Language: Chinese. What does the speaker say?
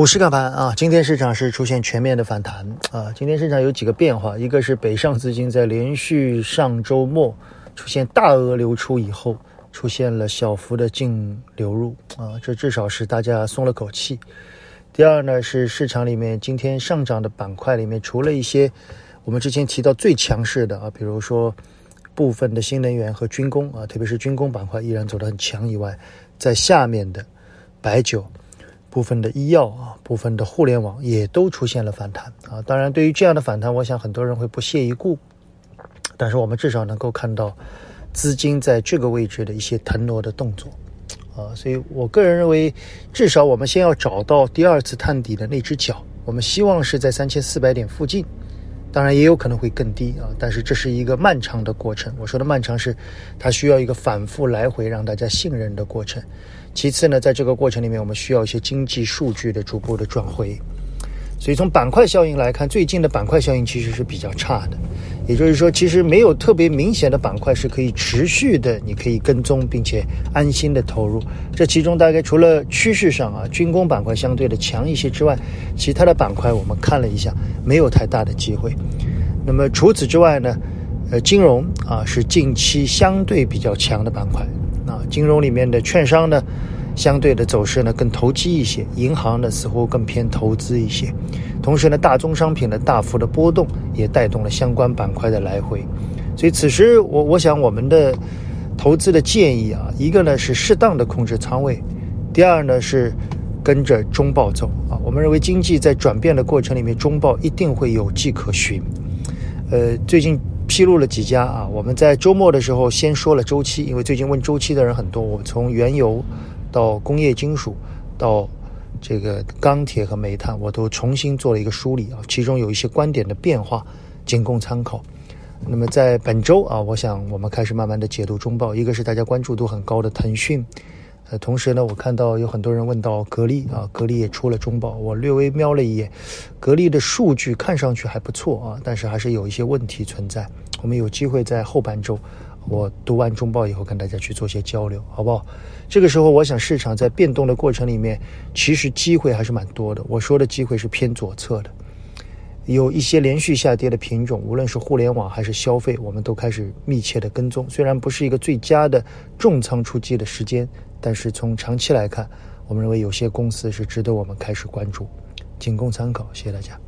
股市看盘啊，今天市场是出现全面的反弹啊。今天市场有几个变化，一个是北上资金在连续上周末出现大额流出以后，出现了小幅的净流入啊，这至少是大家松了口气。第二呢，是市场里面今天上涨的板块里面，除了一些我们之前提到最强势的啊，比如说部分的新能源和军工啊，特别是军工板块依然走得很强以外，在下面的白酒。部分的医药啊，部分的互联网也都出现了反弹啊。当然，对于这样的反弹，我想很多人会不屑一顾。但是我们至少能够看到资金在这个位置的一些腾挪的动作啊。所以我个人认为，至少我们先要找到第二次探底的那只脚。我们希望是在三千四百点附近，当然也有可能会更低啊。但是这是一个漫长的过程。我说的漫长是，它需要一个反复来回让大家信任的过程。其次呢，在这个过程里面，我们需要一些经济数据的逐步的转回。所以从板块效应来看，最近的板块效应其实是比较差的。也就是说，其实没有特别明显的板块是可以持续的，你可以跟踪并且安心的投入。这其中大概除了趋势上啊，军工板块相对的强一些之外，其他的板块我们看了一下，没有太大的机会。那么除此之外呢，呃，金融啊是近期相对比较强的板块。啊，金融里面的券商呢，相对的走势呢更投机一些，银行呢似乎更偏投资一些。同时呢，大宗商品的大幅的波动也带动了相关板块的来回。所以此时我我想我们的投资的建议啊，一个呢是适当的控制仓位，第二呢是跟着中报走啊。我们认为经济在转变的过程里面，中报一定会有迹可循。呃，最近。披露了几家啊？我们在周末的时候先说了周期，因为最近问周期的人很多。我从原油到工业金属到这个钢铁和煤炭，我都重新做了一个梳理啊，其中有一些观点的变化，仅供参考。那么在本周啊，我想我们开始慢慢的解读中报，一个是大家关注度很高的腾讯。呃，同时呢，我看到有很多人问到格力啊，格力也出了中报，我略微瞄了一眼，格力的数据看上去还不错啊，但是还是有一些问题存在。我们有机会在后半周，我读完中报以后跟大家去做些交流，好不好？这个时候，我想市场在变动的过程里面，其实机会还是蛮多的。我说的机会是偏左侧的，有一些连续下跌的品种，无论是互联网还是消费，我们都开始密切的跟踪。虽然不是一个最佳的重仓出击的时间。但是从长期来看，我们认为有些公司是值得我们开始关注，仅供参考。谢谢大家。